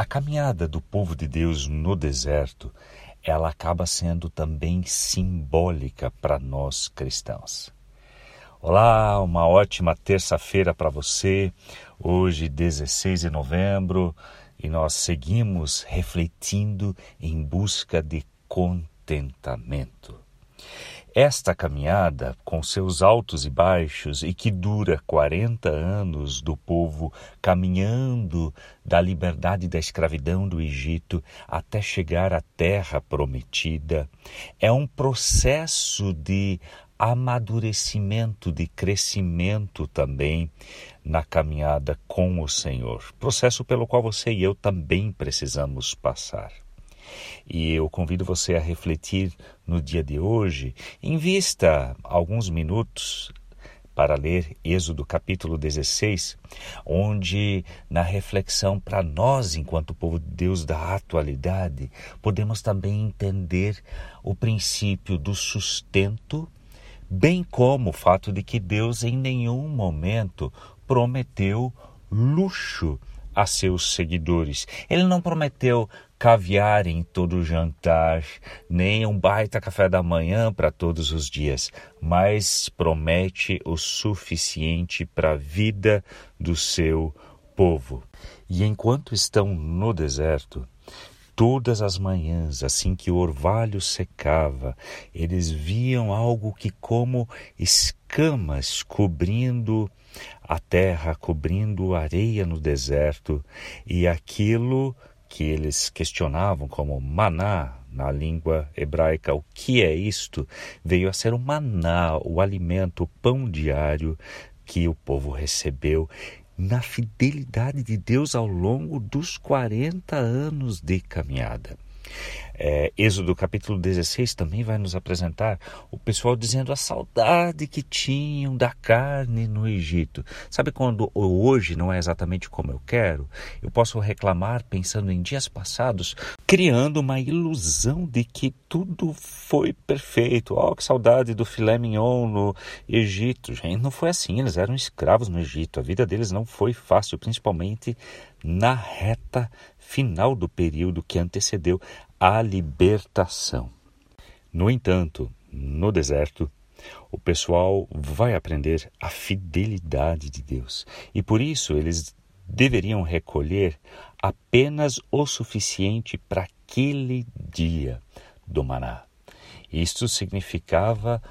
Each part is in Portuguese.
A caminhada do povo de Deus no deserto, ela acaba sendo também simbólica para nós cristãos. Olá, uma ótima terça-feira para você. Hoje, 16 de novembro, e nós seguimos refletindo em busca de contentamento. Esta caminhada, com seus altos e baixos, e que dura 40 anos do povo caminhando da liberdade da escravidão do Egito até chegar à terra prometida, é um processo de amadurecimento, de crescimento também na caminhada com o Senhor. Processo pelo qual você e eu também precisamos passar. E eu convido você a refletir no dia de hoje, invista alguns minutos para ler Êxodo capítulo 16, onde na reflexão para nós, enquanto povo de Deus da atualidade, podemos também entender o princípio do sustento, bem como o fato de que Deus em nenhum momento prometeu luxo a seus seguidores. Ele não prometeu caviar em todo jantar, nem um baita café da manhã para todos os dias, mas promete o suficiente para a vida do seu povo. E enquanto estão no deserto, todas as manhãs, assim que o orvalho secava, eles viam algo que, como escamas cobrindo a terra, cobrindo areia no deserto, e aquilo que eles questionavam como maná na língua hebraica, o que é isto? Veio a ser o maná, o alimento, o pão diário que o povo recebeu na fidelidade de Deus ao longo dos 40 anos de caminhada. É, Êxodo capítulo 16 também vai nos apresentar o pessoal dizendo a saudade que tinham da carne no Egito. Sabe quando hoje não é exatamente como eu quero? Eu posso reclamar pensando em dias passados, criando uma ilusão de que tudo foi perfeito. Oh, que saudade do filé mignon no Egito. Gente, não foi assim, eles eram escravos no Egito. A vida deles não foi fácil, principalmente na reta final do período que antecedeu a libertação. No entanto, no deserto, o pessoal vai aprender a fidelidade de Deus e por isso eles deveriam recolher apenas o suficiente para aquele dia do maná. Isto significava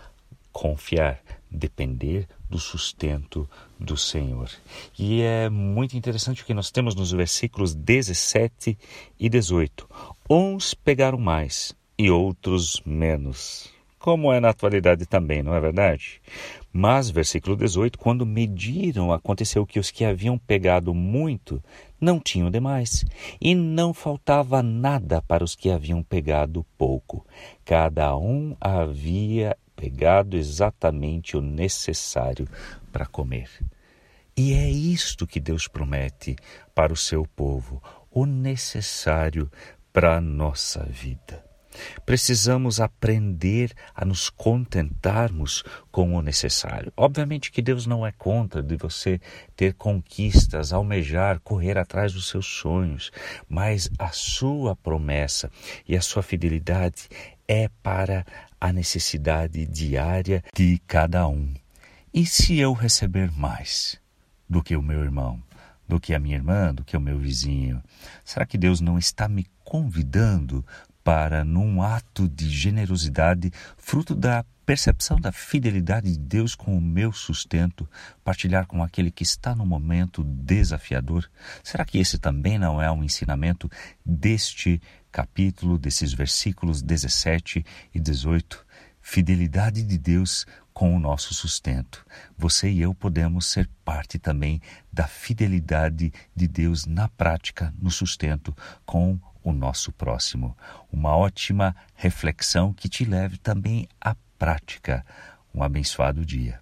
confiar, depender do sustento do Senhor. E é muito interessante o que nós temos nos versículos 17 e 18. Uns pegaram mais e outros menos. Como é na atualidade também, não é verdade? Mas, versículo 18: quando mediram, aconteceu que os que haviam pegado muito não tinham demais, e não faltava nada para os que haviam pegado pouco. Cada um havia pegado exatamente o necessário para comer. E é isto que Deus promete para o seu povo, o necessário para a nossa vida. Precisamos aprender a nos contentarmos com o necessário. Obviamente que Deus não é contra de você ter conquistas, almejar, correr atrás dos seus sonhos, mas a sua promessa e a sua fidelidade é para a necessidade diária de cada um. E se eu receber mais do que o meu irmão, do que a minha irmã, do que o meu vizinho, será que Deus não está me convidando para, num ato de generosidade, fruto da percepção da fidelidade de Deus com o meu sustento, partilhar com aquele que está no momento desafiador? Será que esse também não é um ensinamento deste capítulo, desses versículos 17 e 18? Fidelidade de Deus com o nosso sustento. Você e eu podemos ser parte também da fidelidade de Deus na prática, no sustento, com o nosso próximo. Uma ótima reflexão que te leve também à prática. Um abençoado dia.